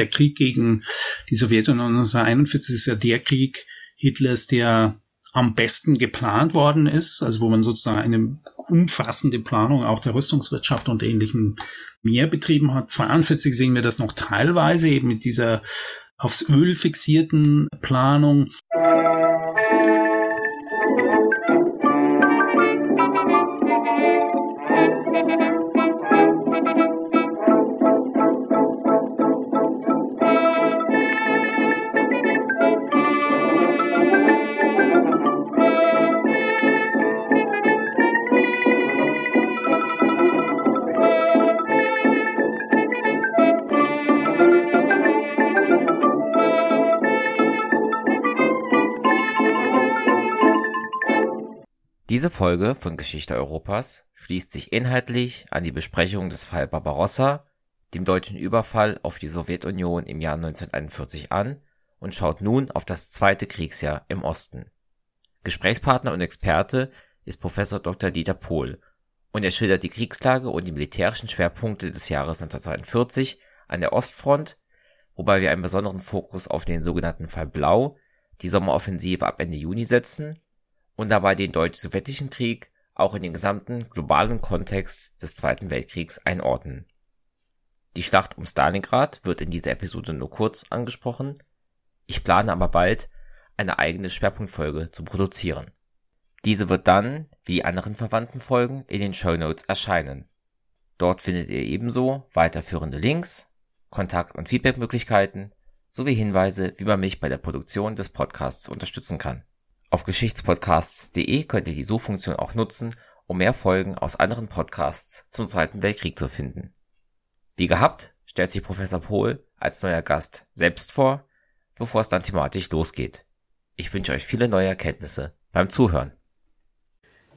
der Krieg gegen die Sowjetunion 1941 ist ja der Krieg Hitlers, der am besten geplant worden ist, also wo man sozusagen eine umfassende Planung auch der Rüstungswirtschaft und ähnlichem mehr betrieben hat. 42 sehen wir das noch teilweise eben mit dieser aufs Öl fixierten Planung. Diese Folge von Geschichte Europas schließt sich inhaltlich an die Besprechung des Fall Barbarossa, dem deutschen Überfall auf die Sowjetunion im Jahr 1941 an und schaut nun auf das zweite Kriegsjahr im Osten. Gesprächspartner und Experte ist Professor Dr. Dieter Pohl und er schildert die Kriegslage und die militärischen Schwerpunkte des Jahres 1942 an der Ostfront, wobei wir einen besonderen Fokus auf den sogenannten Fall Blau, die Sommeroffensive ab Ende Juni setzen und dabei den Deutsch-Sowjetischen Krieg auch in den gesamten globalen Kontext des Zweiten Weltkriegs einordnen. Die Schlacht um Stalingrad wird in dieser Episode nur kurz angesprochen. Ich plane aber bald eine eigene Schwerpunktfolge zu produzieren. Diese wird dann, wie die anderen verwandten Folgen, in den Show Notes erscheinen. Dort findet ihr ebenso weiterführende Links, Kontakt- und Feedbackmöglichkeiten sowie Hinweise, wie man mich bei der Produktion des Podcasts unterstützen kann. Auf geschichtspodcasts.de könnt ihr die Suchfunktion auch nutzen, um mehr Folgen aus anderen Podcasts zum Zweiten Weltkrieg zu finden. Wie gehabt, stellt sich Professor Pohl als neuer Gast selbst vor, bevor es dann thematisch losgeht. Ich wünsche euch viele neue Erkenntnisse beim Zuhören.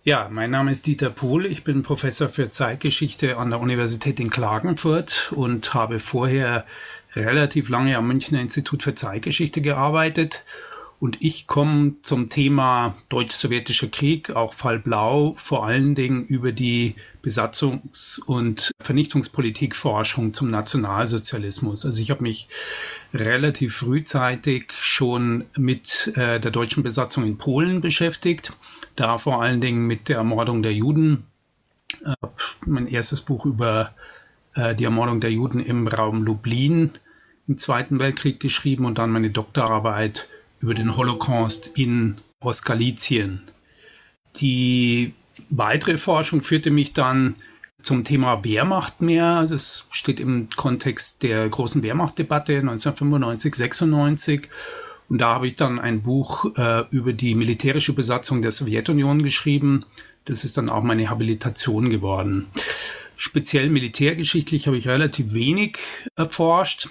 Ja, mein Name ist Dieter Pohl. Ich bin Professor für Zeitgeschichte an der Universität in Klagenfurt und habe vorher relativ lange am Münchner Institut für Zeitgeschichte gearbeitet und ich komme zum Thema deutsch-sowjetischer Krieg, auch Fall Blau, vor allen Dingen über die Besatzungs- und Vernichtungspolitikforschung zum Nationalsozialismus. Also ich habe mich relativ frühzeitig schon mit äh, der deutschen Besatzung in Polen beschäftigt, da vor allen Dingen mit der Ermordung der Juden. Äh, mein erstes Buch über äh, die Ermordung der Juden im Raum Lublin im Zweiten Weltkrieg geschrieben und dann meine Doktorarbeit über den Holocaust in Ostgalizien. Die weitere Forschung führte mich dann zum Thema Wehrmacht mehr. Das steht im Kontext der großen Wehrmachtdebatte 1995, 96. Und da habe ich dann ein Buch äh, über die militärische Besatzung der Sowjetunion geschrieben. Das ist dann auch meine Habilitation geworden. Speziell militärgeschichtlich habe ich relativ wenig erforscht.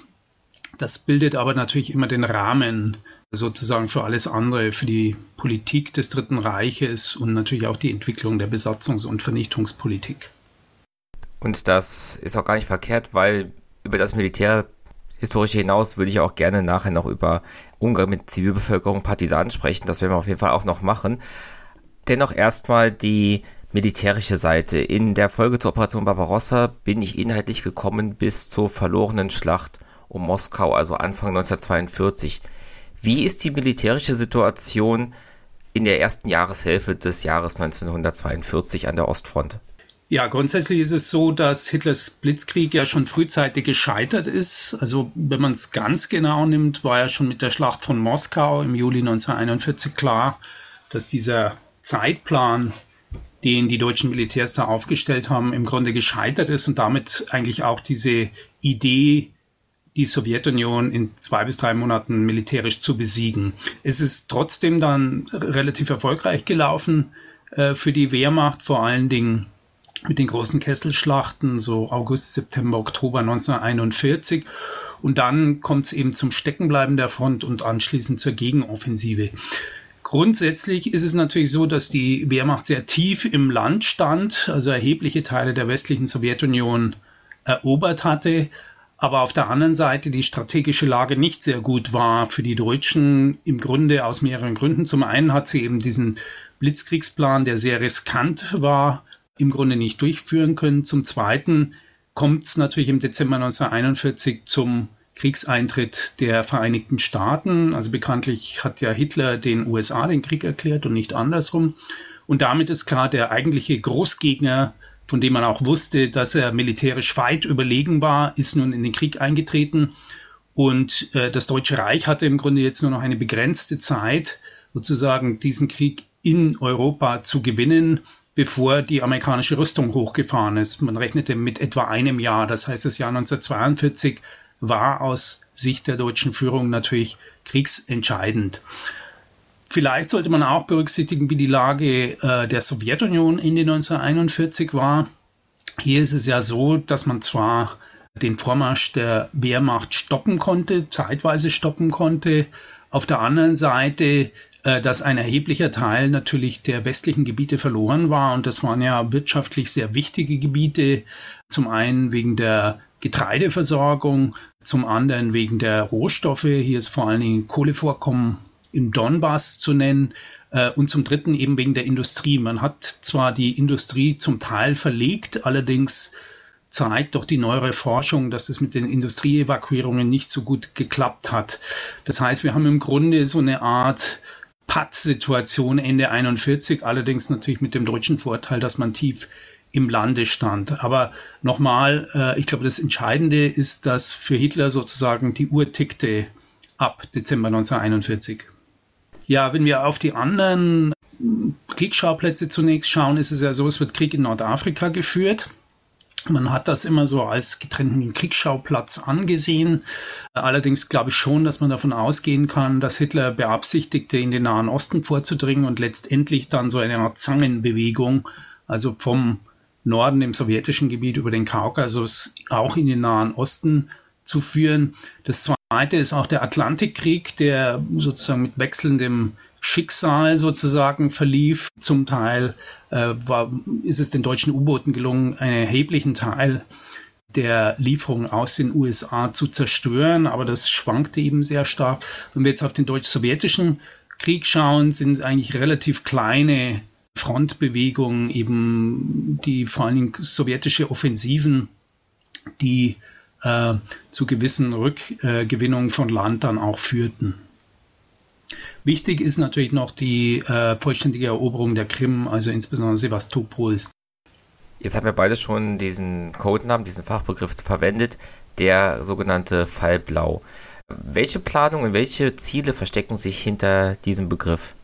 Das bildet aber natürlich immer den Rahmen sozusagen für alles andere, für die Politik des Dritten Reiches und natürlich auch die Entwicklung der Besatzungs- und Vernichtungspolitik. Und das ist auch gar nicht verkehrt, weil über das Militärhistorische hinaus würde ich auch gerne nachher noch über Umgang mit Zivilbevölkerung, Partisanen sprechen. Das werden wir auf jeden Fall auch noch machen. Dennoch erstmal die militärische Seite. In der Folge zur Operation Barbarossa bin ich inhaltlich gekommen bis zur verlorenen Schlacht um Moskau, also Anfang 1942. Wie ist die militärische Situation in der ersten Jahreshälfte des Jahres 1942 an der Ostfront? Ja, grundsätzlich ist es so, dass Hitlers Blitzkrieg ja schon frühzeitig gescheitert ist. Also wenn man es ganz genau nimmt, war ja schon mit der Schlacht von Moskau im Juli 1941 klar, dass dieser Zeitplan, den die deutschen Militärs da aufgestellt haben, im Grunde gescheitert ist und damit eigentlich auch diese Idee die Sowjetunion in zwei bis drei Monaten militärisch zu besiegen. Es ist trotzdem dann relativ erfolgreich gelaufen äh, für die Wehrmacht, vor allen Dingen mit den großen Kesselschlachten, so August, September, Oktober 1941. Und dann kommt es eben zum Steckenbleiben der Front und anschließend zur Gegenoffensive. Grundsätzlich ist es natürlich so, dass die Wehrmacht sehr tief im Land stand, also erhebliche Teile der westlichen Sowjetunion erobert hatte aber auf der anderen Seite die strategische Lage nicht sehr gut war für die Deutschen, im Grunde aus mehreren Gründen. Zum einen hat sie eben diesen Blitzkriegsplan, der sehr riskant war, im Grunde nicht durchführen können. Zum zweiten kommt es natürlich im Dezember 1941 zum Kriegseintritt der Vereinigten Staaten. Also bekanntlich hat ja Hitler den USA den Krieg erklärt und nicht andersrum. Und damit ist klar, der eigentliche Großgegner, von dem man auch wusste, dass er militärisch weit überlegen war, ist nun in den Krieg eingetreten. Und äh, das Deutsche Reich hatte im Grunde jetzt nur noch eine begrenzte Zeit, sozusagen diesen Krieg in Europa zu gewinnen, bevor die amerikanische Rüstung hochgefahren ist. Man rechnete mit etwa einem Jahr. Das heißt, das Jahr 1942 war aus Sicht der deutschen Führung natürlich kriegsentscheidend. Vielleicht sollte man auch berücksichtigen, wie die Lage äh, der Sowjetunion Ende 1941 war. Hier ist es ja so, dass man zwar den Vormarsch der Wehrmacht stoppen konnte, zeitweise stoppen konnte, auf der anderen Seite, äh, dass ein erheblicher Teil natürlich der westlichen Gebiete verloren war und das waren ja wirtschaftlich sehr wichtige Gebiete, zum einen wegen der Getreideversorgung, zum anderen wegen der Rohstoffe. Hier ist vor allen Dingen Kohlevorkommen im Donbass zu nennen. Äh, und zum Dritten eben wegen der Industrie. Man hat zwar die Industrie zum Teil verlegt, allerdings zeigt doch die neuere Forschung, dass es mit den Industrieevakuierungen nicht so gut geklappt hat. Das heißt, wir haben im Grunde so eine Art Patt-Situation Ende 41, allerdings natürlich mit dem deutschen Vorteil, dass man tief im Lande stand. Aber nochmal, äh, ich glaube, das Entscheidende ist, dass für Hitler sozusagen die Uhr tickte ab Dezember 1941. Ja, wenn wir auf die anderen Kriegsschauplätze zunächst schauen, ist es ja so, es wird Krieg in Nordafrika geführt. Man hat das immer so als getrennten Kriegsschauplatz angesehen. Allerdings glaube ich schon, dass man davon ausgehen kann, dass Hitler beabsichtigte, in den Nahen Osten vorzudringen und letztendlich dann so eine Art Zangenbewegung, also vom Norden im sowjetischen Gebiet über den Kaukasus auch in den Nahen Osten zu führen. Das zweite ist auch der Atlantikkrieg, der sozusagen mit wechselndem Schicksal sozusagen verlief. Zum Teil äh, war, ist es den deutschen U-Booten gelungen, einen erheblichen Teil der Lieferungen aus den USA zu zerstören, aber das schwankte eben sehr stark. Wenn wir jetzt auf den deutsch-sowjetischen Krieg schauen, sind es eigentlich relativ kleine Frontbewegungen, eben die vor allen Dingen sowjetische Offensiven, die äh, zu gewissen Rückgewinnungen von Land dann auch führten. Wichtig ist natürlich noch die äh, vollständige Eroberung der Krim, also insbesondere Sevastopols. Jetzt haben wir beide schon diesen Codenamen, diesen Fachbegriff verwendet, der sogenannte Fall Blau. Welche Planungen und welche Ziele verstecken sich hinter diesem Begriff?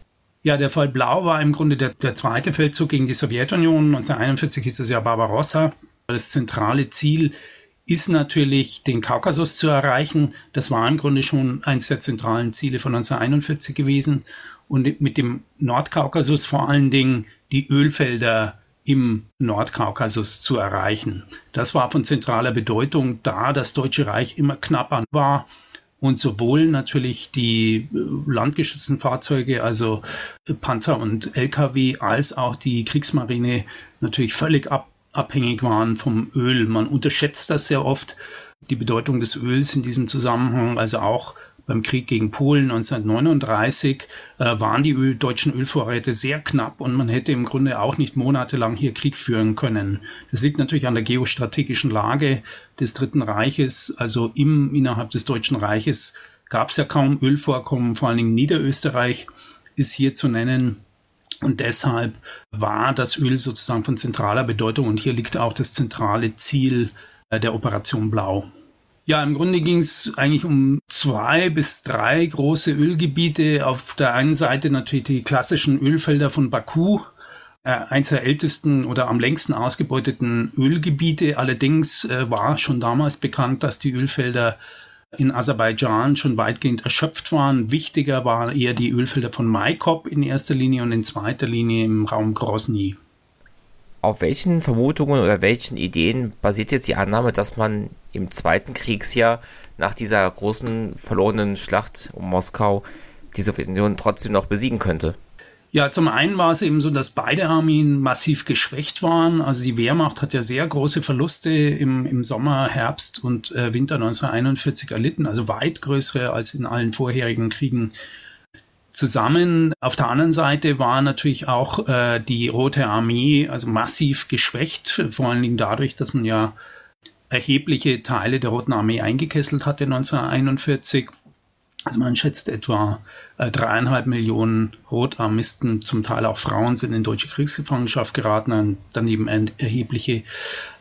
Ja, der Fall Blau war im Grunde der, der zweite Feldzug gegen die Sowjetunion. 1941 hieß es ja Barbarossa. Das zentrale Ziel ist natürlich, den Kaukasus zu erreichen. Das war im Grunde schon eines der zentralen Ziele von 1941 gewesen. Und mit dem Nordkaukasus vor allen Dingen die Ölfelder im Nordkaukasus zu erreichen. Das war von zentraler Bedeutung, da das Deutsche Reich immer knapper war und sowohl natürlich die äh, landgeschützten Fahrzeuge, also Panzer und Lkw, als auch die Kriegsmarine natürlich völlig ab abhängig waren vom Öl. Man unterschätzt das sehr oft, die Bedeutung des Öls in diesem Zusammenhang, also auch beim Krieg gegen Polen 1939 äh, waren die Öl, deutschen Ölvorräte sehr knapp und man hätte im Grunde auch nicht monatelang hier Krieg führen können. Das liegt natürlich an der geostrategischen Lage des Dritten Reiches. Also im, innerhalb des Deutschen Reiches gab es ja kaum Ölvorkommen, vor allen Dingen Niederösterreich ist hier zu nennen. Und deshalb war das Öl sozusagen von zentraler Bedeutung und hier liegt auch das zentrale Ziel äh, der Operation Blau. Ja, im Grunde ging es eigentlich um zwei bis drei große Ölgebiete. Auf der einen Seite natürlich die klassischen Ölfelder von Baku, äh, eins der ältesten oder am längsten ausgebeuteten Ölgebiete. Allerdings äh, war schon damals bekannt, dass die Ölfelder in Aserbaidschan schon weitgehend erschöpft waren. Wichtiger waren eher die Ölfelder von Maikop in erster Linie und in zweiter Linie im Raum Grozny. Auf welchen Vermutungen oder welchen Ideen basiert jetzt die Annahme, dass man im zweiten Kriegsjahr nach dieser großen verlorenen Schlacht um Moskau die Sowjetunion trotzdem noch besiegen könnte? Ja, zum einen war es eben so, dass beide Armeen massiv geschwächt waren. Also die Wehrmacht hat ja sehr große Verluste im, im Sommer, Herbst und äh, Winter 1941 erlitten, also weit größere als in allen vorherigen Kriegen zusammen. Auf der anderen Seite war natürlich auch äh, die Rote Armee also massiv geschwächt, vor allen Dingen dadurch, dass man ja erhebliche Teile der Roten Armee eingekesselt hatte 1941. Also man schätzt etwa äh, dreieinhalb Millionen Rotarmisten, zum Teil auch Frauen, sind in deutsche Kriegsgefangenschaft geraten, daneben erhebliche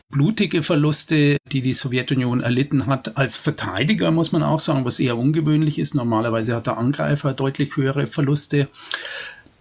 blutige Verluste, die die Sowjetunion erlitten hat. Als Verteidiger muss man auch sagen, was eher ungewöhnlich ist. Normalerweise hat der Angreifer deutlich höhere Verluste.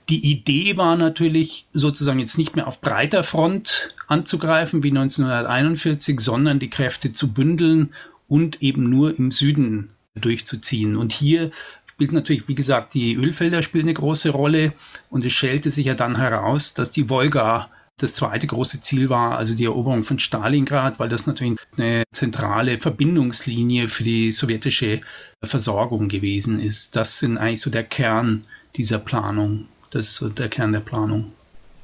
Die Idee war natürlich sozusagen jetzt nicht mehr auf breiter Front anzugreifen wie 1941, sondern die Kräfte zu bündeln und eben nur im Süden durchzuziehen. Und hier spielt natürlich, wie gesagt, die Ölfelder spielen eine große Rolle und es stellte sich ja dann heraus, dass die Wolga das zweite große Ziel war, also die Eroberung von Stalingrad, weil das natürlich eine zentrale Verbindungslinie für die sowjetische Versorgung gewesen ist. Das sind eigentlich so der Kern dieser Planung. Das ist so der Kern der Planung.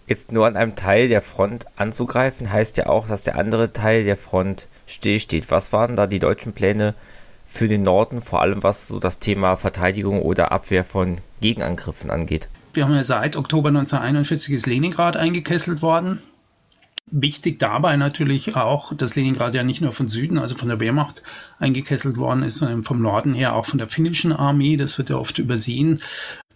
Jetzt nur an einem Teil der Front anzugreifen, heißt ja auch, dass der andere Teil der Front stillsteht. Was waren da die deutschen Pläne für den Norden, vor allem was so das Thema Verteidigung oder Abwehr von Gegenangriffen angeht? Wir haben ja seit Oktober 1941 ist Leningrad eingekesselt worden. Wichtig dabei natürlich auch, dass Leningrad ja nicht nur von Süden, also von der Wehrmacht eingekesselt worden ist, sondern vom Norden her auch von der finnischen Armee. Das wird ja oft übersehen.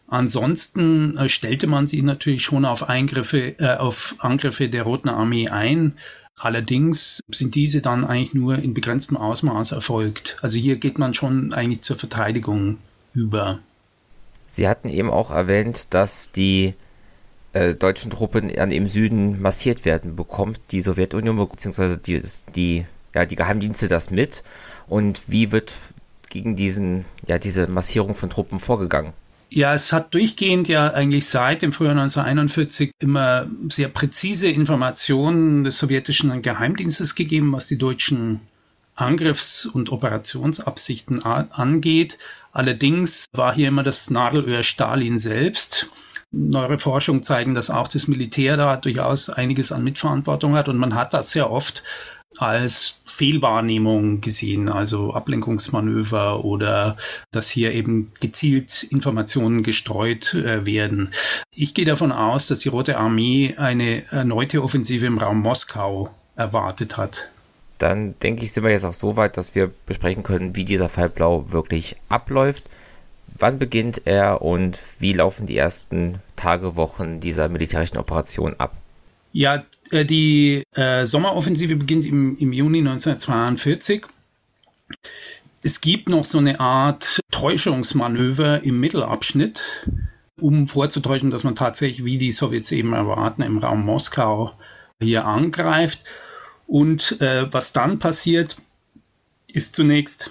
Ansonsten äh, stellte man sich natürlich schon auf Eingriffe, äh, auf Angriffe der Roten Armee ein. Allerdings sind diese dann eigentlich nur in begrenztem Ausmaß erfolgt. Also hier geht man schon eigentlich zur Verteidigung über. Sie hatten eben auch erwähnt, dass die äh, deutschen Truppen dann im Süden massiert werden. Bekommt die Sowjetunion bzw. Die, die, ja, die Geheimdienste das mit? Und wie wird gegen diesen, ja, diese Massierung von Truppen vorgegangen? Ja, es hat durchgehend ja eigentlich seit dem Frühjahr 1941 immer sehr präzise Informationen des sowjetischen Geheimdienstes gegeben, was die deutschen Angriffs- und Operationsabsichten angeht. Allerdings war hier immer das Nadelöhr Stalin selbst. Neuere Forschungen zeigen, dass auch das Militär da durchaus einiges an Mitverantwortung hat und man hat das sehr oft als Fehlwahrnehmung gesehen, also Ablenkungsmanöver oder dass hier eben gezielt Informationen gestreut äh, werden. Ich gehe davon aus, dass die Rote Armee eine erneute Offensive im Raum Moskau erwartet hat dann denke ich, sind wir jetzt auch so weit, dass wir besprechen können, wie dieser Fall Blau wirklich abläuft. Wann beginnt er und wie laufen die ersten Tage, Wochen dieser militärischen Operation ab? Ja, äh, die äh, Sommeroffensive beginnt im, im Juni 1942. Es gibt noch so eine Art Täuschungsmanöver im Mittelabschnitt, um vorzutäuschen, dass man tatsächlich, wie die Sowjets eben erwarten, im Raum Moskau hier angreift. Und äh, was dann passiert, ist zunächst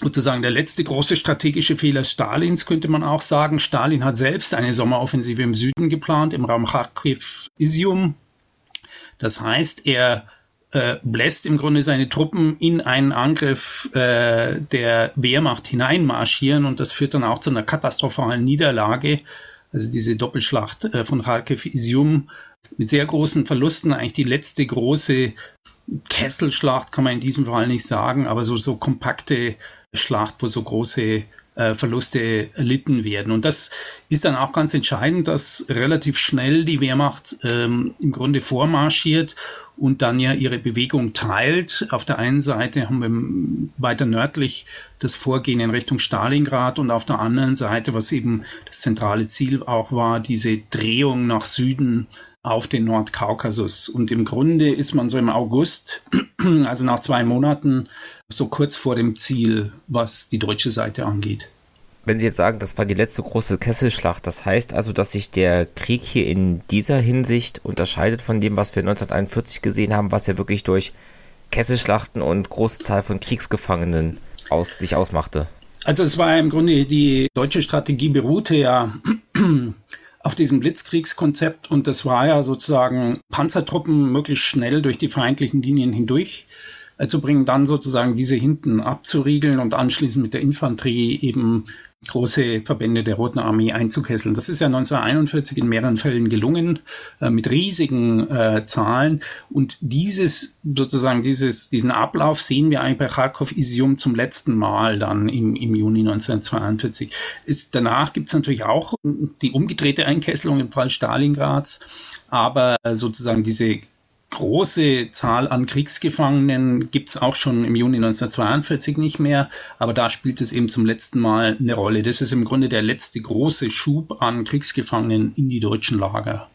sozusagen der letzte große strategische Fehler Stalins, könnte man auch sagen. Stalin hat selbst eine Sommeroffensive im Süden geplant, im Raum Kharkiv-Isium. Das heißt, er äh, bläst im Grunde seine Truppen in einen Angriff äh, der Wehrmacht hineinmarschieren und das führt dann auch zu einer katastrophalen Niederlage. Also diese Doppelschlacht äh, von Kharkiv-Isium mit sehr großen Verlusten, eigentlich die letzte große Kesselschlacht kann man in diesem Fall nicht sagen, aber so, so kompakte Schlacht, wo so große äh, Verluste erlitten werden. Und das ist dann auch ganz entscheidend, dass relativ schnell die Wehrmacht ähm, im Grunde vormarschiert und dann ja ihre Bewegung teilt. Auf der einen Seite haben wir weiter nördlich das Vorgehen in Richtung Stalingrad und auf der anderen Seite, was eben das zentrale Ziel auch war, diese Drehung nach Süden auf den Nordkaukasus. Und im Grunde ist man so im August, also nach zwei Monaten, so kurz vor dem Ziel, was die deutsche Seite angeht. Wenn Sie jetzt sagen, das war die letzte große Kesselschlacht, das heißt also, dass sich der Krieg hier in dieser Hinsicht unterscheidet von dem, was wir 1941 gesehen haben, was ja wirklich durch Kesselschlachten und große Zahl von Kriegsgefangenen aus sich ausmachte. Also es war im Grunde die deutsche Strategie beruhte ja auf diesem Blitzkriegskonzept und das war ja sozusagen Panzertruppen möglichst schnell durch die feindlichen Linien hindurch zu bringen, dann sozusagen diese hinten abzuriegeln und anschließend mit der Infanterie eben große Verbände der Roten Armee einzukesseln. Das ist ja 1941 in mehreren Fällen gelungen, äh, mit riesigen äh, Zahlen. Und dieses, sozusagen, dieses, diesen Ablauf sehen wir eigentlich bei Kharkov-Isium zum letzten Mal dann im, im Juni 1942. Ist, danach gibt es natürlich auch die umgedrehte Einkesselung im Fall Stalingrads, aber sozusagen diese große Zahl an Kriegsgefangenen gibt es auch schon im Juni 1942 nicht mehr, aber da spielt es eben zum letzten Mal eine Rolle. Das ist im Grunde der letzte große Schub an Kriegsgefangenen in die deutschen Lager.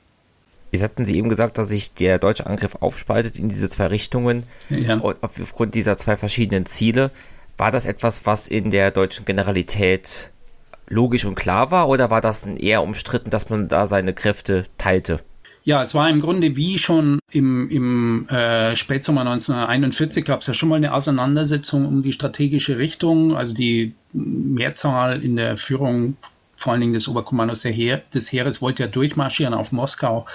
Jetzt hatten Sie eben gesagt, dass sich der deutsche Angriff aufspaltet in diese zwei Richtungen ja. aufgrund dieser zwei verschiedenen Ziele. War das etwas, was in der deutschen Generalität logisch und klar war oder war das eher umstritten, dass man da seine Kräfte teilte? Ja, es war im Grunde wie schon im, im äh, Spätsommer 1941 gab es ja schon mal eine Auseinandersetzung um die strategische Richtung. Also die Mehrzahl in der Führung vor allen Dingen des Oberkommandos Heer, des Heeres wollte ja durchmarschieren auf Moskau.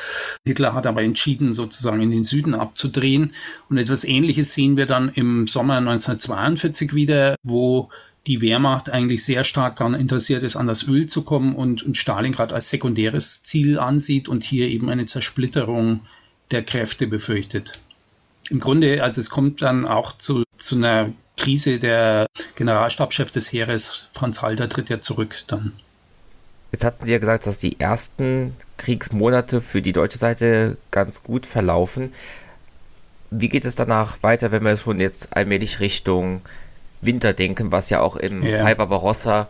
Hitler hat aber entschieden, sozusagen in den Süden abzudrehen. Und etwas Ähnliches sehen wir dann im Sommer 1942 wieder, wo die Wehrmacht eigentlich sehr stark daran interessiert ist, an das Öl zu kommen und, und Stalingrad als sekundäres Ziel ansieht und hier eben eine Zersplitterung der Kräfte befürchtet. Im Grunde, also es kommt dann auch zu, zu einer Krise. Der Generalstabschef des Heeres, Franz Halter, tritt ja zurück dann. Jetzt hatten Sie ja gesagt, dass die ersten Kriegsmonate für die deutsche Seite ganz gut verlaufen. Wie geht es danach weiter, wenn wir schon jetzt allmählich Richtung Winter denken, was ja auch im ja. Fall Barbarossa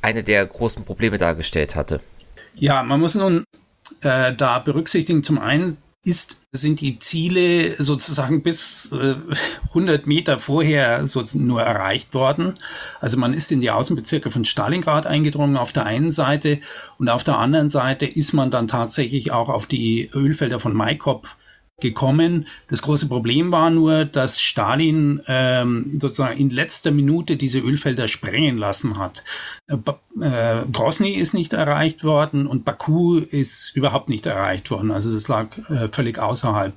eine der großen Probleme dargestellt hatte? Ja, man muss nun äh, da berücksichtigen, zum einen ist, sind die Ziele sozusagen bis äh, 100 Meter vorher so nur erreicht worden. Also man ist in die Außenbezirke von Stalingrad eingedrungen auf der einen Seite und auf der anderen Seite ist man dann tatsächlich auch auf die Ölfelder von Maikop gekommen. Das große Problem war nur, dass Stalin ähm, sozusagen in letzter Minute diese Ölfelder sprengen lassen hat. Äh, äh, Grosny ist nicht erreicht worden und Baku ist überhaupt nicht erreicht worden. Also das lag äh, völlig außerhalb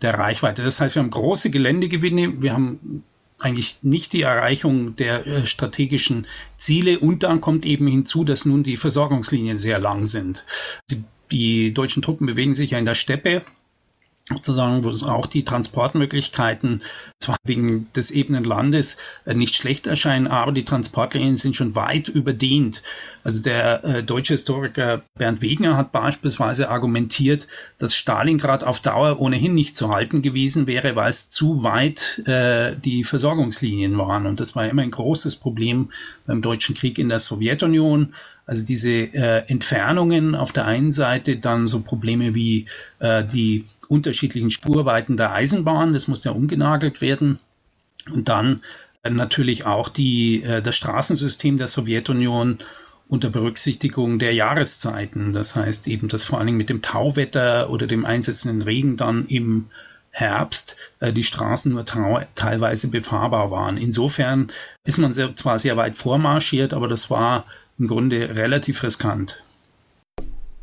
der Reichweite. Das heißt, wir haben große Geländegewinne, wir haben eigentlich nicht die Erreichung der äh, strategischen Ziele und dann kommt eben hinzu, dass nun die Versorgungslinien sehr lang sind. Die, die deutschen Truppen bewegen sich ja in der Steppe sozusagen, wo es auch die Transportmöglichkeiten zwar wegen des ebenen Landes äh, nicht schlecht erscheinen, aber die Transportlinien sind schon weit überdehnt. Also der äh, deutsche Historiker Bernd Wegner hat beispielsweise argumentiert, dass Stalingrad auf Dauer ohnehin nicht zu halten gewesen wäre, weil es zu weit äh, die Versorgungslinien waren. Und das war immer ein großes Problem beim Deutschen Krieg in der Sowjetunion. Also diese äh, Entfernungen auf der einen Seite, dann so Probleme wie äh, die unterschiedlichen Spurweiten der Eisenbahn. Das muss ja umgenagelt werden. Und dann äh, natürlich auch die, äh, das Straßensystem der Sowjetunion unter Berücksichtigung der Jahreszeiten. Das heißt eben, dass vor allen Dingen mit dem Tauwetter oder dem einsetzenden Regen dann im Herbst äh, die Straßen nur teilweise befahrbar waren. Insofern ist man zwar sehr weit vormarschiert, aber das war im Grunde relativ riskant.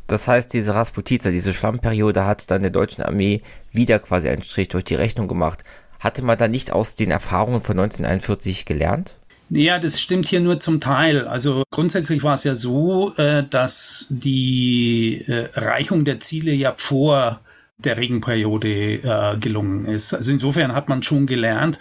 Das heißt, diese Rasputiza, diese Schlammperiode hat dann der deutschen Armee wieder quasi einen Strich durch die Rechnung gemacht. Hatte man da nicht aus den Erfahrungen von 1941 gelernt? Ja, das stimmt hier nur zum Teil. Also grundsätzlich war es ja so, äh, dass die äh, Erreichung der Ziele ja vor der Regenperiode äh, gelungen ist. Also insofern hat man schon gelernt.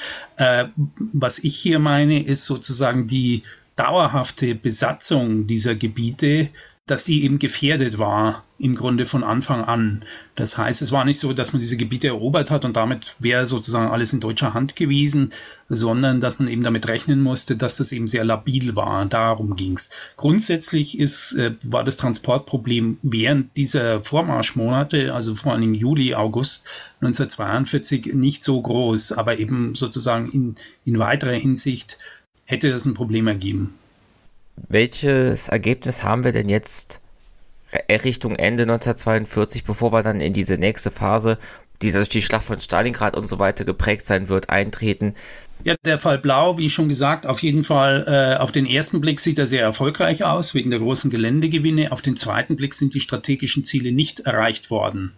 was ich hier meine, ist sozusagen die dauerhafte Besatzung dieser Gebiete dass die eben gefährdet war, im Grunde von Anfang an. Das heißt, es war nicht so, dass man diese Gebiete erobert hat und damit wäre sozusagen alles in deutscher Hand gewesen, sondern dass man eben damit rechnen musste, dass das eben sehr labil war. Darum ging's. Grundsätzlich ist, äh, war das Transportproblem während dieser Vormarschmonate, also vor allem Juli, August 1942, nicht so groß, aber eben sozusagen in, in weiterer Hinsicht hätte das ein Problem ergeben welches Ergebnis haben wir denn jetzt Richtung Ende 1942, bevor wir dann in diese nächste Phase, die durch die Schlacht von Stalingrad und so weiter geprägt sein wird, eintreten? Ja, der Fall Blau, wie schon gesagt, auf jeden Fall äh, auf den ersten Blick sieht er sehr erfolgreich aus, wegen der großen Geländegewinne. Auf den zweiten Blick sind die strategischen Ziele nicht erreicht worden.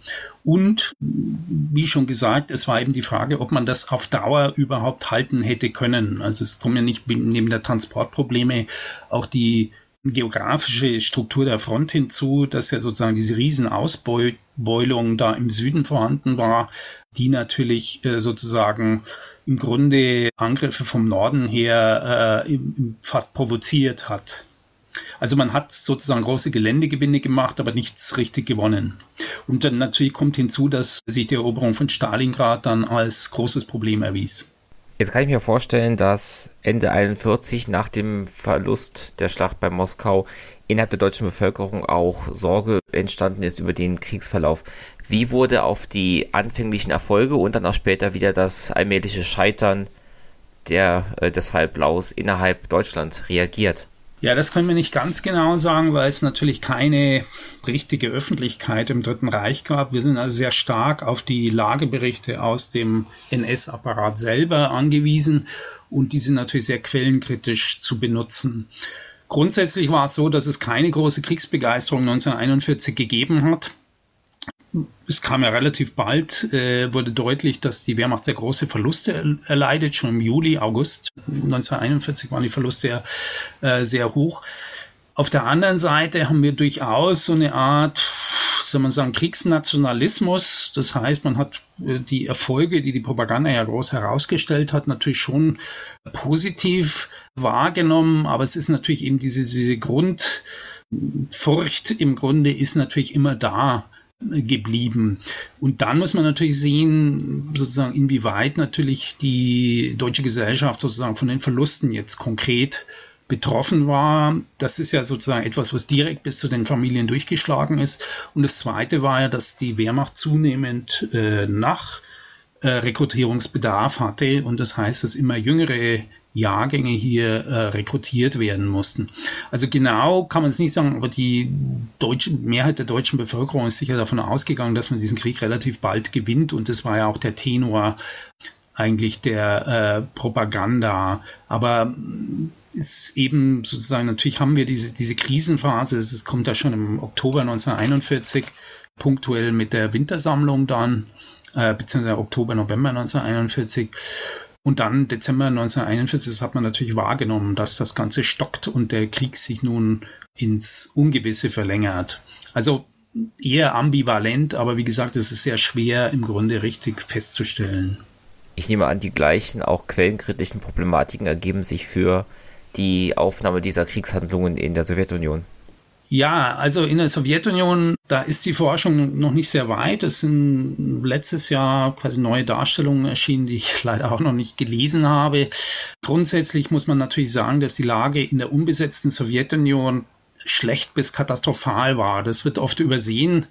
Und wie schon gesagt, es war eben die Frage, ob man das auf Dauer überhaupt halten hätte können. Also es kommen ja nicht neben der Transportprobleme auch die geografische Struktur der Front hinzu, dass ja sozusagen diese Riesenausbeulung da im Süden vorhanden war, die natürlich äh, sozusagen im Grunde Angriffe vom Norden her äh, fast provoziert hat. Also man hat sozusagen große Geländegewinne gemacht, aber nichts richtig gewonnen. Und dann natürlich kommt hinzu, dass sich die Eroberung von Stalingrad dann als großes Problem erwies. Jetzt kann ich mir vorstellen, dass Ende 41 nach dem Verlust der Schlacht bei Moskau innerhalb der deutschen Bevölkerung auch Sorge entstanden ist über den Kriegsverlauf. Wie wurde auf die anfänglichen Erfolge und dann auch später wieder das allmähliche Scheitern der, äh, des Fallblaus innerhalb Deutschlands reagiert? Ja, das können wir nicht ganz genau sagen, weil es natürlich keine richtige Öffentlichkeit im Dritten Reich gab. Wir sind also sehr stark auf die Lageberichte aus dem NS-Apparat selber angewiesen und die sind natürlich sehr quellenkritisch zu benutzen. Grundsätzlich war es so, dass es keine große Kriegsbegeisterung 1941 gegeben hat es kam ja relativ bald, äh, wurde deutlich, dass die Wehrmacht sehr große Verluste erleidet. Schon im Juli, August 1941 waren die Verluste ja äh, sehr hoch. Auf der anderen Seite haben wir durchaus so eine Art, soll man sagen, Kriegsnationalismus. Das heißt, man hat äh, die Erfolge, die die Propaganda ja groß herausgestellt hat, natürlich schon positiv wahrgenommen. Aber es ist natürlich eben diese, diese Grundfurcht im Grunde ist natürlich immer da geblieben. Und dann muss man natürlich sehen, sozusagen, inwieweit natürlich die deutsche Gesellschaft sozusagen von den Verlusten jetzt konkret betroffen war. Das ist ja sozusagen etwas, was direkt bis zu den Familien durchgeschlagen ist. Und das Zweite war ja, dass die Wehrmacht zunehmend äh, nach äh, Rekrutierungsbedarf hatte. Und das heißt, dass immer jüngere Jahrgänge hier äh, rekrutiert werden mussten. Also genau kann man es nicht sagen, aber die deutsche Mehrheit der deutschen Bevölkerung ist sicher davon ausgegangen, dass man diesen Krieg relativ bald gewinnt und das war ja auch der Tenor eigentlich der äh, Propaganda. Aber ist eben sozusagen, natürlich haben wir diese, diese Krisenphase, das kommt ja schon im Oktober 1941 punktuell mit der Wintersammlung dann, äh, beziehungsweise Oktober, November 1941. Und dann Dezember 1941, das hat man natürlich wahrgenommen, dass das Ganze stockt und der Krieg sich nun ins Ungewisse verlängert. Also eher ambivalent, aber wie gesagt, es ist sehr schwer im Grunde richtig festzustellen. Ich nehme an, die gleichen, auch quellenkritischen Problematiken ergeben sich für die Aufnahme dieser Kriegshandlungen in der Sowjetunion. Ja, also in der Sowjetunion, da ist die Forschung noch nicht sehr weit. Es sind letztes Jahr quasi neue Darstellungen erschienen, die ich leider auch noch nicht gelesen habe. Grundsätzlich muss man natürlich sagen, dass die Lage in der unbesetzten Sowjetunion schlecht bis katastrophal war. Das wird oft übersehen.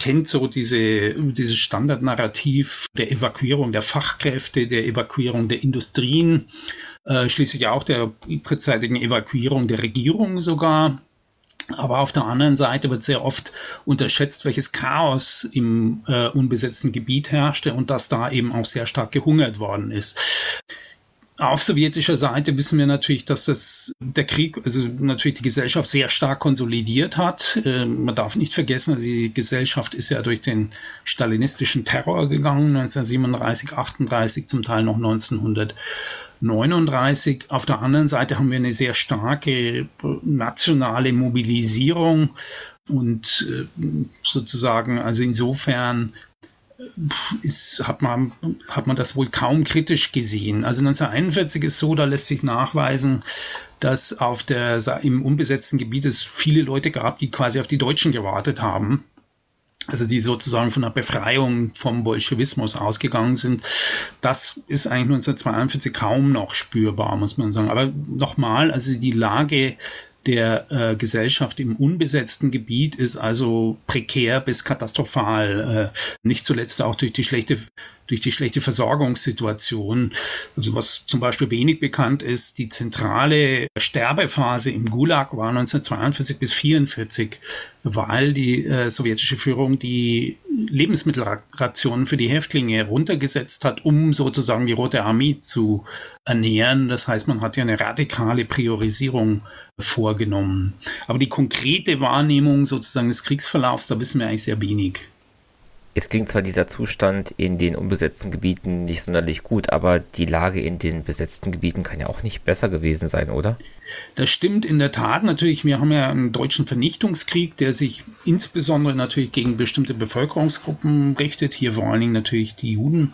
Kennt so diese, dieses Standardnarrativ der Evakuierung der Fachkräfte, der Evakuierung der Industrien, äh, schließlich auch der kurzzeitigen Evakuierung der Regierung sogar. Aber auf der anderen Seite wird sehr oft unterschätzt, welches Chaos im äh, unbesetzten Gebiet herrschte und dass da eben auch sehr stark gehungert worden ist. Auf sowjetischer Seite wissen wir natürlich, dass das der Krieg, also natürlich die Gesellschaft sehr stark konsolidiert hat. Äh, man darf nicht vergessen, also die Gesellschaft ist ja durch den stalinistischen Terror gegangen, 1937, 38, zum Teil noch 1900. 39. Auf der anderen Seite haben wir eine sehr starke nationale Mobilisierung und äh, sozusagen, also insofern äh, ist, hat, man, hat man das wohl kaum kritisch gesehen. Also 1941 ist so, da lässt sich nachweisen, dass auf der, im unbesetzten Gebiet es viele Leute gab, die quasi auf die Deutschen gewartet haben also die sozusagen von der Befreiung vom Bolschewismus ausgegangen sind, das ist eigentlich 1942 kaum noch spürbar, muss man sagen. Aber nochmal, also die Lage der äh, Gesellschaft im unbesetzten Gebiet ist also prekär bis katastrophal. Äh, nicht zuletzt auch durch die schlechte durch die schlechte Versorgungssituation. Also was zum Beispiel wenig bekannt ist, die zentrale Sterbephase im Gulag war 1942 bis 1944, weil die äh, sowjetische Führung die Lebensmittelrationen für die Häftlinge runtergesetzt hat, um sozusagen die Rote Armee zu ernähren. Das heißt, man hat ja eine radikale Priorisierung vorgenommen. Aber die konkrete Wahrnehmung sozusagen des Kriegsverlaufs, da wissen wir eigentlich sehr wenig. Es klingt zwar dieser Zustand in den unbesetzten Gebieten nicht sonderlich gut, aber die Lage in den besetzten Gebieten kann ja auch nicht besser gewesen sein, oder? Das stimmt in der Tat natürlich. Wir haben ja einen deutschen Vernichtungskrieg, der sich insbesondere natürlich gegen bestimmte Bevölkerungsgruppen richtet. Hier vor allen Dingen natürlich die Juden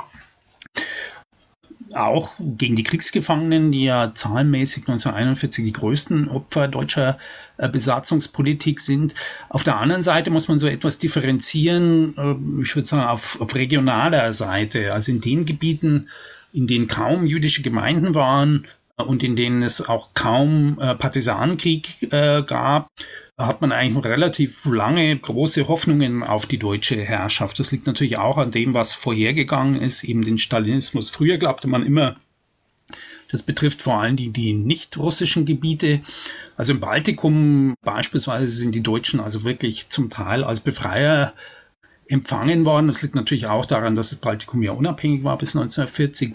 auch gegen die Kriegsgefangenen, die ja zahlenmäßig 1941 die größten Opfer deutscher äh, Besatzungspolitik sind. Auf der anderen Seite muss man so etwas differenzieren, äh, ich würde sagen, auf, auf regionaler Seite. Also in den Gebieten, in denen kaum jüdische Gemeinden waren und in denen es auch kaum äh, Partisanenkrieg äh, gab, hat man eigentlich relativ lange große Hoffnungen auf die deutsche Herrschaft. Das liegt natürlich auch an dem, was vorhergegangen ist, eben den Stalinismus. Früher glaubte man immer, das betrifft vor allem die, die nicht-russischen Gebiete. Also im Baltikum beispielsweise sind die Deutschen also wirklich zum Teil als Befreier empfangen worden. Das liegt natürlich auch daran, dass das Baltikum ja unabhängig war bis 1940.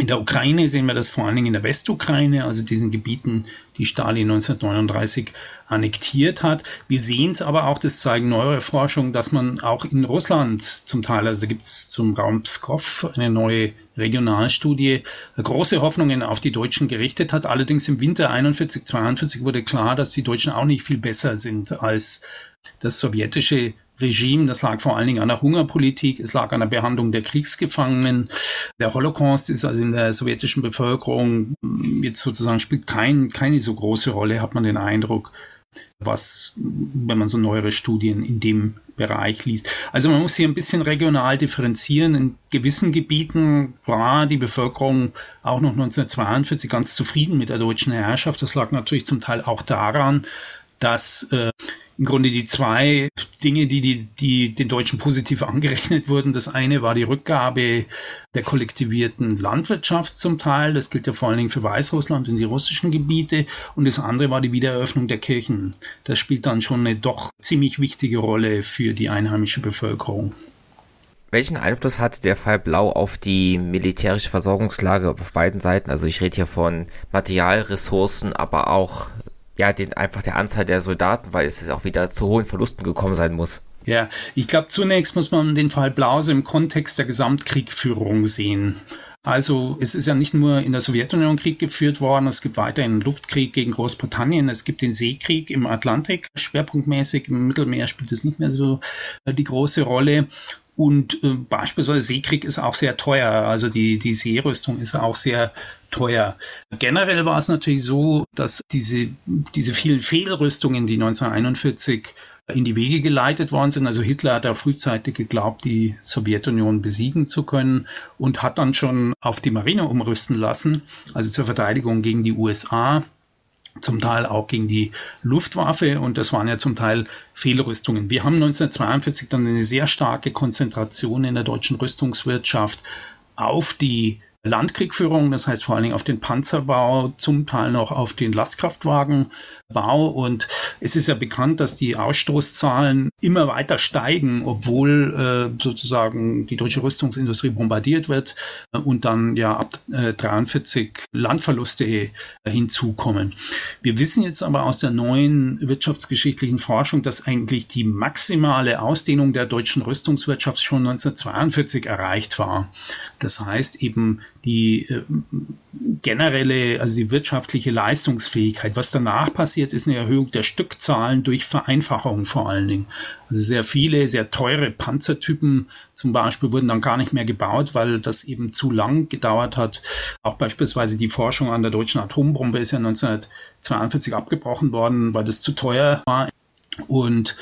In der Ukraine sehen wir das vor allen Dingen in der Westukraine, also diesen Gebieten, die Stalin 1939 annektiert hat. Wir sehen es aber auch, das zeigen neuere Forschungen, dass man auch in Russland zum Teil, also da gibt es zum Raum Pskov eine neue Regionalstudie, große Hoffnungen auf die Deutschen gerichtet hat. Allerdings im Winter 41, 42 wurde klar, dass die Deutschen auch nicht viel besser sind als das sowjetische Regime. Das lag vor allen Dingen an der Hungerpolitik, es lag an der Behandlung der Kriegsgefangenen. Der Holocaust ist also in der sowjetischen Bevölkerung jetzt sozusagen spielt kein, keine so große Rolle, hat man den Eindruck, was, wenn man so neuere Studien in dem Bereich liest. Also man muss hier ein bisschen regional differenzieren. In gewissen Gebieten war die Bevölkerung auch noch 1942 ganz zufrieden mit der deutschen Herrschaft. Das lag natürlich zum Teil auch daran, dass äh, im Grunde die zwei Dinge, die, die, die den Deutschen positiv angerechnet wurden. Das eine war die Rückgabe der kollektivierten Landwirtschaft zum Teil. Das gilt ja vor allen Dingen für Weißrussland und die russischen Gebiete. Und das andere war die Wiedereröffnung der Kirchen. Das spielt dann schon eine doch ziemlich wichtige Rolle für die einheimische Bevölkerung. Welchen Einfluss hat der Fall Blau auf die militärische Versorgungslage auf beiden Seiten? Also ich rede hier von Materialressourcen, aber auch ja, den, einfach der Anzahl der Soldaten, weil es auch wieder zu hohen Verlusten gekommen sein muss. Ja, ich glaube, zunächst muss man den Fall Blause im Kontext der Gesamtkriegführung sehen. Also es ist ja nicht nur in der Sowjetunion Krieg geführt worden, es gibt weiterhin einen Luftkrieg gegen Großbritannien, es gibt den Seekrieg im Atlantik, schwerpunktmäßig im Mittelmeer spielt es nicht mehr so äh, die große Rolle. Und äh, beispielsweise Seekrieg ist auch sehr teuer. Also die, die Seerüstung ist auch sehr teuer. Generell war es natürlich so, dass diese, diese vielen Fehlrüstungen, die 1941 in die Wege geleitet worden sind. Also Hitler hat da frühzeitig geglaubt, die Sowjetunion besiegen zu können und hat dann schon auf die Marine umrüsten lassen, also zur Verteidigung gegen die USA zum Teil auch gegen die Luftwaffe und das waren ja zum Teil Fehlrüstungen. Wir haben 1942 dann eine sehr starke Konzentration in der deutschen Rüstungswirtschaft auf die Landkriegführung, das heißt vor allen Dingen auf den Panzerbau, zum Teil noch auf den Lastkraftwagenbau. Und es ist ja bekannt, dass die Ausstoßzahlen immer weiter steigen, obwohl äh, sozusagen die deutsche Rüstungsindustrie bombardiert wird äh, und dann ja ab äh, 43 Landverluste äh, hinzukommen. Wir wissen jetzt aber aus der neuen wirtschaftsgeschichtlichen Forschung, dass eigentlich die maximale Ausdehnung der deutschen Rüstungswirtschaft schon 1942 erreicht war. Das heißt eben die äh, generelle, also die wirtschaftliche Leistungsfähigkeit. Was danach passiert, ist eine Erhöhung der Stückzahlen durch Vereinfachung vor allen Dingen. Also sehr viele, sehr teure Panzertypen zum Beispiel wurden dann gar nicht mehr gebaut, weil das eben zu lang gedauert hat. Auch beispielsweise die Forschung an der deutschen Atombombe ist ja 1942 abgebrochen worden, weil das zu teuer war. Und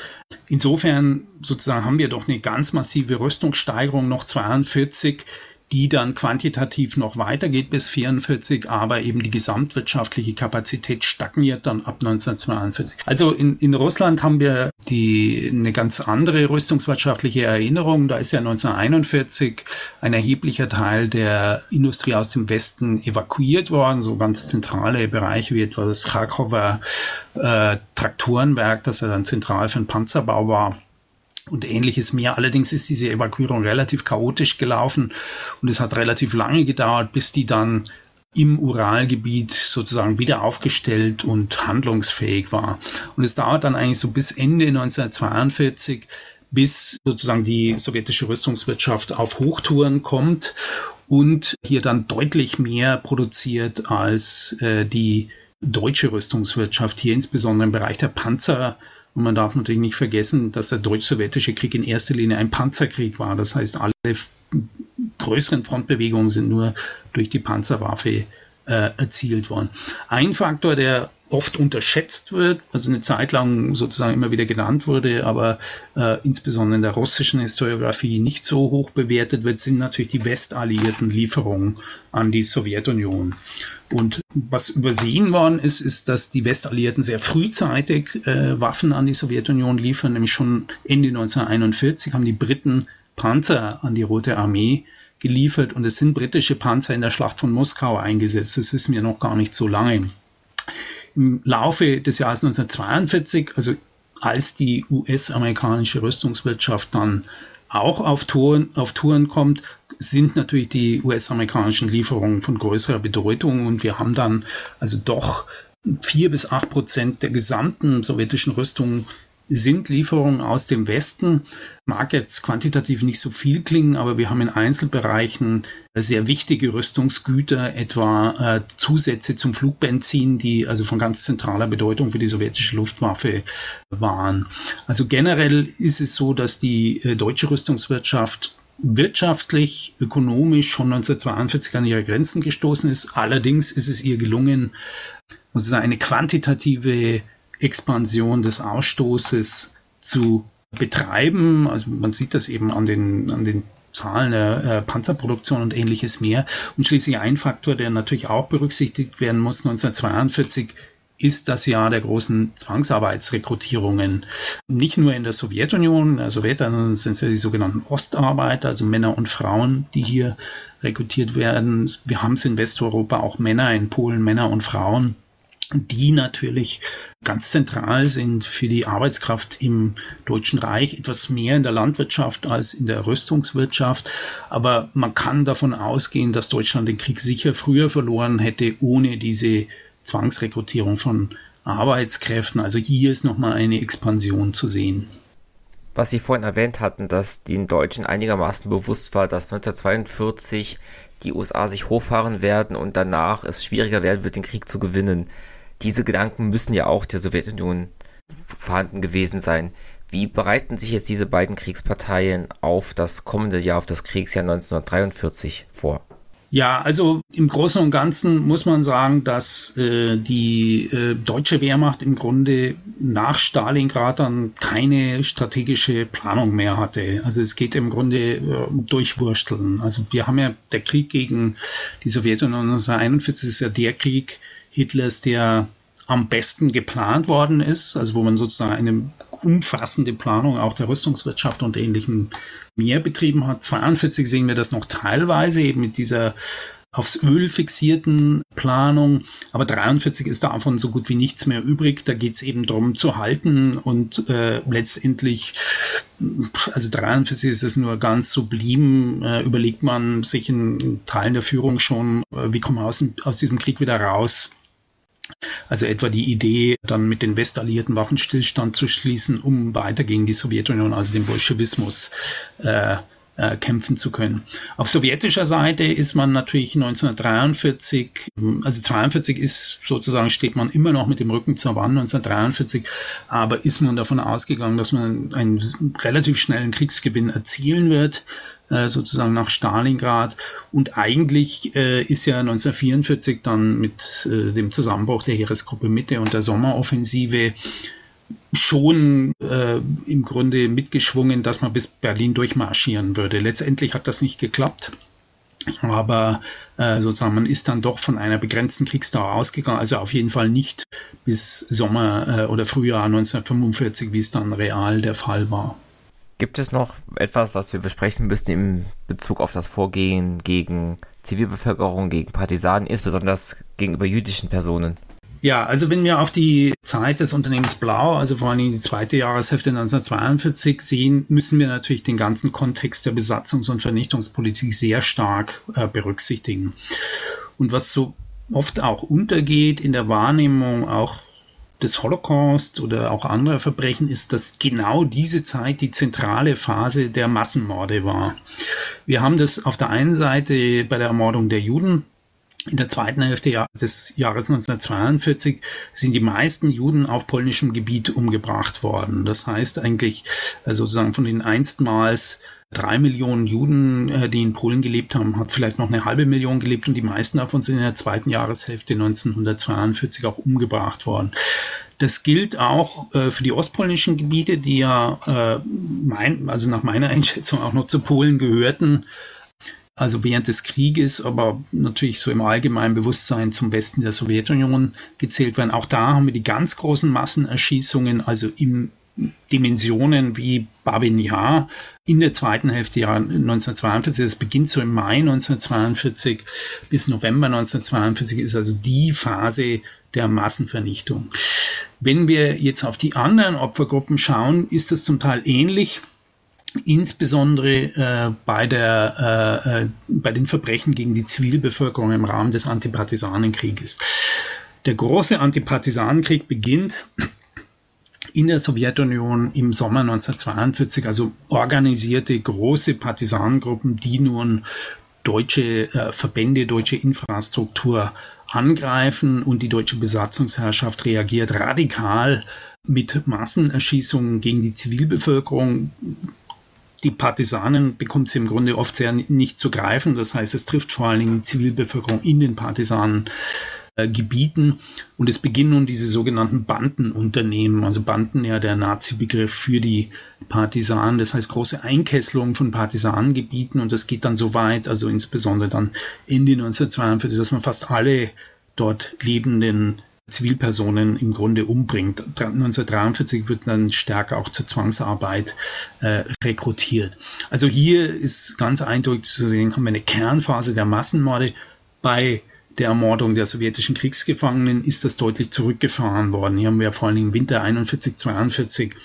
insofern sozusagen haben wir doch eine ganz massive Rüstungssteigerung noch 42 die dann quantitativ noch weitergeht bis 44, aber eben die gesamtwirtschaftliche Kapazität stagniert dann ab 1942. Also in, in Russland haben wir die, eine ganz andere rüstungswirtschaftliche Erinnerung. Da ist ja 1941 ein erheblicher Teil der Industrie aus dem Westen evakuiert worden, so ganz zentrale Bereiche wie etwa das Krakower äh, Traktorenwerk, das ja dann zentral für den Panzerbau war und ähnliches mehr. Allerdings ist diese Evakuierung relativ chaotisch gelaufen und es hat relativ lange gedauert, bis die dann im Uralgebiet sozusagen wieder aufgestellt und handlungsfähig war. Und es dauert dann eigentlich so bis Ende 1942, bis sozusagen die sowjetische Rüstungswirtschaft auf Hochtouren kommt und hier dann deutlich mehr produziert als äh, die deutsche Rüstungswirtschaft, hier insbesondere im Bereich der Panzer und man darf natürlich nicht vergessen, dass der deutsch-sowjetische Krieg in erster Linie ein Panzerkrieg war. Das heißt, alle größeren Frontbewegungen sind nur durch die Panzerwaffe äh, erzielt worden. Ein Faktor, der oft unterschätzt wird, also eine Zeit lang sozusagen immer wieder genannt wurde, aber äh, insbesondere in der russischen Historiografie nicht so hoch bewertet wird, sind natürlich die westalliierten Lieferungen an die Sowjetunion. Und was übersehen worden ist, ist, dass die Westalliierten sehr frühzeitig äh, Waffen an die Sowjetunion liefern, nämlich schon Ende 1941 haben die Briten Panzer an die Rote Armee geliefert und es sind britische Panzer in der Schlacht von Moskau eingesetzt. Das wissen wir noch gar nicht so lange. Im Laufe des Jahres 1942, also als die US-amerikanische Rüstungswirtschaft dann auch auf Touren, auf Touren kommt, sind natürlich die US-amerikanischen Lieferungen von größerer Bedeutung und wir haben dann also doch vier bis acht Prozent der gesamten sowjetischen Rüstung sind Lieferungen aus dem Westen. Mag jetzt quantitativ nicht so viel klingen, aber wir haben in Einzelbereichen sehr wichtige Rüstungsgüter, etwa äh, Zusätze zum Flugbenzin, die also von ganz zentraler Bedeutung für die sowjetische Luftwaffe waren. Also generell ist es so, dass die äh, deutsche Rüstungswirtschaft wirtschaftlich, ökonomisch schon 1942 an ihre Grenzen gestoßen ist. Allerdings ist es ihr gelungen, sozusagen eine quantitative Expansion des Ausstoßes zu betreiben. Also man sieht das eben an den, an den Zahlen der äh, Panzerproduktion und ähnliches mehr. Und schließlich ein Faktor, der natürlich auch berücksichtigt werden muss, 1942 ist das Jahr der großen Zwangsarbeitsrekrutierungen. Nicht nur in der Sowjetunion, in der Sowjetunion sind es ja die sogenannten Ostarbeiter, also Männer und Frauen, die hier rekrutiert werden. Wir haben es in Westeuropa auch Männer, in Polen Männer und Frauen, die natürlich ganz zentral sind für die Arbeitskraft im Deutschen Reich, etwas mehr in der Landwirtschaft als in der Rüstungswirtschaft. Aber man kann davon ausgehen, dass Deutschland den Krieg sicher früher verloren hätte, ohne diese Zwangsrekrutierung von Arbeitskräften. Also hier ist nochmal eine Expansion zu sehen. Was Sie vorhin erwähnt hatten, dass den Deutschen einigermaßen bewusst war, dass 1942 die USA sich hochfahren werden und danach es schwieriger werden wird, den Krieg zu gewinnen diese Gedanken müssen ja auch der Sowjetunion vorhanden gewesen sein. Wie bereiten sich jetzt diese beiden Kriegsparteien auf das kommende Jahr, auf das Kriegsjahr 1943 vor? Ja, also im Großen und Ganzen muss man sagen, dass äh, die äh, deutsche Wehrmacht im Grunde nach Stalingrad dann keine strategische Planung mehr hatte. Also es geht im Grunde äh, durchwursteln. Also wir haben ja der Krieg gegen die Sowjetunion 1941 ist ja der Krieg, Hitlers, der am besten geplant worden ist, also wo man sozusagen eine umfassende Planung auch der Rüstungswirtschaft und ähnlichem mehr betrieben hat. 42 sehen wir das noch teilweise eben mit dieser aufs Öl fixierten Planung, aber 43 ist davon so gut wie nichts mehr übrig. Da geht es eben darum zu halten und äh, letztendlich, also 43 ist es nur ganz sublime, äh, überlegt man sich in Teilen der Führung schon, äh, wie kommen wir aus, aus diesem Krieg wieder raus. Also etwa die Idee, dann mit den Westalliierten Waffenstillstand zu schließen, um weiter gegen die Sowjetunion, also den Bolschewismus, äh, äh, kämpfen zu können. Auf sowjetischer Seite ist man natürlich 1943, also 42 ist sozusagen, steht man immer noch mit dem Rücken zur Wand 1943, aber ist man davon ausgegangen, dass man einen relativ schnellen Kriegsgewinn erzielen wird äh, sozusagen nach Stalingrad. Und eigentlich äh, ist ja 1944 dann mit äh, dem Zusammenbruch der Heeresgruppe Mitte und der Sommeroffensive schon äh, im Grunde mitgeschwungen, dass man bis Berlin durchmarschieren würde. Letztendlich hat das nicht geklappt. Aber äh, sozusagen, man ist dann doch von einer begrenzten Kriegsdauer ausgegangen, also auf jeden Fall nicht bis Sommer äh, oder Frühjahr 1945, wie es dann real der Fall war. Gibt es noch etwas, was wir besprechen müssen in Bezug auf das Vorgehen gegen Zivilbevölkerung, gegen Partisanen, insbesondere gegenüber jüdischen Personen? Ja, also wenn wir auf die Zeit des Unternehmens Blau, also vor allem die zweite Jahreshälfte 1942 sehen, müssen wir natürlich den ganzen Kontext der Besatzungs- und Vernichtungspolitik sehr stark äh, berücksichtigen. Und was so oft auch untergeht in der Wahrnehmung auch des Holocaust oder auch anderer Verbrechen ist, dass genau diese Zeit die zentrale Phase der Massenmorde war. Wir haben das auf der einen Seite bei der Ermordung der Juden in der zweiten Hälfte des Jahres 1942 sind die meisten Juden auf polnischem Gebiet umgebracht worden. Das heißt eigentlich äh, sozusagen von den einstmals drei Millionen Juden, äh, die in Polen gelebt haben, hat vielleicht noch eine halbe Million gelebt und die meisten davon sind in der zweiten Jahreshälfte 1942 auch umgebracht worden. Das gilt auch äh, für die ostpolnischen Gebiete, die ja äh, mein, also nach meiner Einschätzung auch noch zu Polen gehörten. Also während des Krieges, aber natürlich so im allgemeinen Bewusstsein zum Westen der Sowjetunion gezählt werden. Auch da haben wir die ganz großen Massenerschießungen, also im Dimensionen wie Babin Yar in der zweiten Hälfte Jahr 1942. Es beginnt so im Mai 1942 bis November 1942 ist also die Phase der Massenvernichtung. Wenn wir jetzt auf die anderen Opfergruppen schauen, ist das zum Teil ähnlich. Insbesondere äh, bei, der, äh, äh, bei den Verbrechen gegen die Zivilbevölkerung im Rahmen des Antipartisanenkrieges. Der große Antipartisanenkrieg beginnt in der Sowjetunion im Sommer 1942, also organisierte große Partisanengruppen, die nun deutsche äh, Verbände, deutsche Infrastruktur angreifen und die deutsche Besatzungsherrschaft reagiert radikal mit Massenerschießungen gegen die Zivilbevölkerung. Die Partisanen bekommt sie im Grunde oft sehr nicht zu greifen. Das heißt, es trifft vor allen Dingen die Zivilbevölkerung in den Partisanen Gebieten. Und es beginnen nun diese sogenannten Bandenunternehmen, also Banden ja der Nazi-Begriff für die Partisanen, das heißt große Einkesselungen von Partisanengebieten und das geht dann so weit, also insbesondere dann Ende 1942, dass man fast alle dort lebenden Zivilpersonen im Grunde umbringt. 1943 wird dann stärker auch zur Zwangsarbeit äh, rekrutiert. Also hier ist ganz eindeutig zu sehen, haben wir eine Kernphase der Massenmorde bei der Ermordung der sowjetischen Kriegsgefangenen ist das deutlich zurückgefahren worden. Hier haben wir vor allem im Winter 41, 42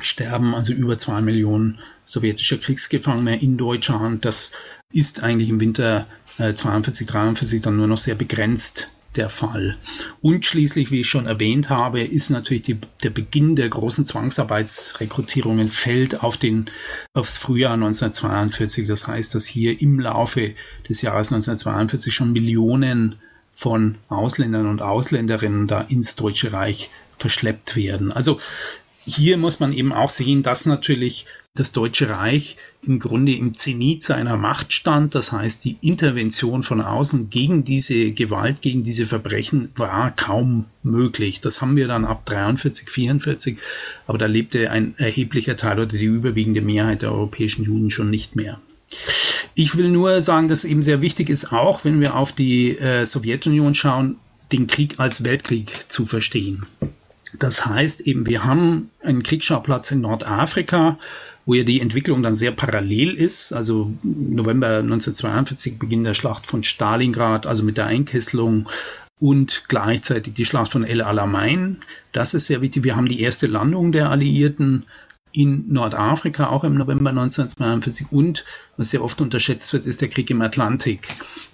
sterben also über zwei Millionen sowjetischer Kriegsgefangene in Deutschland. Das ist eigentlich im Winter äh, 42, 43 dann nur noch sehr begrenzt der Fall. Und schließlich, wie ich schon erwähnt habe, ist natürlich die, der Beginn der großen Zwangsarbeitsrekrutierungen fällt auf den, aufs Frühjahr 1942. Das heißt, dass hier im Laufe des Jahres 1942 schon Millionen von Ausländern und Ausländerinnen da ins Deutsche Reich verschleppt werden. Also hier muss man eben auch sehen, dass natürlich das Deutsche Reich im Grunde im Zenit seiner Macht stand. Das heißt, die Intervention von außen gegen diese Gewalt, gegen diese Verbrechen war kaum möglich. Das haben wir dann ab 43, 44, aber da lebte ein erheblicher Teil oder die überwiegende Mehrheit der europäischen Juden schon nicht mehr. Ich will nur sagen, dass eben sehr wichtig ist, auch wenn wir auf die äh, Sowjetunion schauen, den Krieg als Weltkrieg zu verstehen. Das heißt eben, wir haben einen Kriegsschauplatz in Nordafrika, wo ja die Entwicklung dann sehr parallel ist. Also November 1942 Beginn der Schlacht von Stalingrad, also mit der Einkesselung und gleichzeitig die Schlacht von El Alamein. Das ist sehr wichtig. Wir haben die erste Landung der Alliierten in Nordafrika, auch im November 1942. Und was sehr oft unterschätzt wird, ist der Krieg im Atlantik.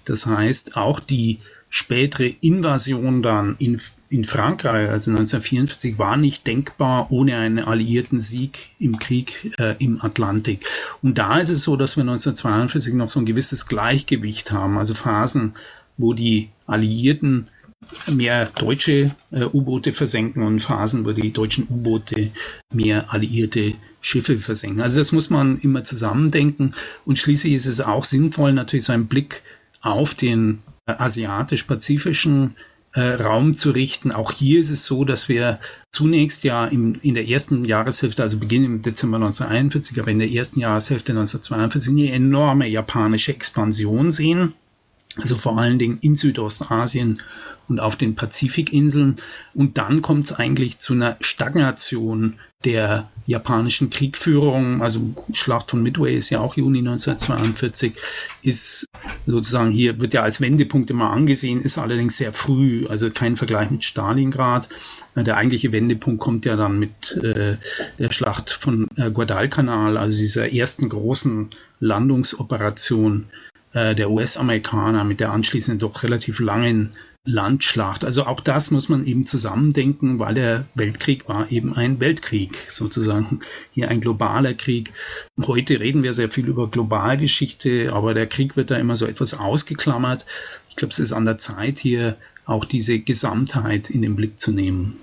Das heißt, auch die spätere Invasion dann in, in Frankreich, also 1944, war nicht denkbar ohne einen alliierten Sieg im Krieg äh, im Atlantik. Und da ist es so, dass wir 1942 noch so ein gewisses Gleichgewicht haben, also Phasen, wo die Alliierten mehr deutsche äh, U-Boote versenken und Phasen, wo die deutschen U-Boote mehr alliierte Schiffe versenken. Also das muss man immer zusammendenken. Und schließlich ist es auch sinnvoll, natürlich so einen Blick auf den asiatisch-pazifischen äh, Raum zu richten. Auch hier ist es so, dass wir zunächst ja im, in der ersten Jahreshälfte, also Beginn im Dezember 1941, aber in der ersten Jahreshälfte 1942 eine enorme japanische Expansion sehen. Also vor allen Dingen in Südostasien und auf den Pazifikinseln. Und dann kommt es eigentlich zu einer Stagnation der japanischen Kriegführung. Also Schlacht von Midway ist ja auch Juni 1942, ist sozusagen hier, wird ja als Wendepunkt immer angesehen, ist allerdings sehr früh, also kein Vergleich mit Stalingrad. Der eigentliche Wendepunkt kommt ja dann mit äh, der Schlacht von äh, Guadalcanal, also dieser ersten großen Landungsoperation äh, der US-Amerikaner mit der anschließenden doch relativ langen Landschlacht. Also auch das muss man eben zusammendenken, weil der Weltkrieg war eben ein Weltkrieg, sozusagen hier ein globaler Krieg. Heute reden wir sehr viel über Globalgeschichte, aber der Krieg wird da immer so etwas ausgeklammert. Ich glaube, es ist an der Zeit, hier auch diese Gesamtheit in den Blick zu nehmen.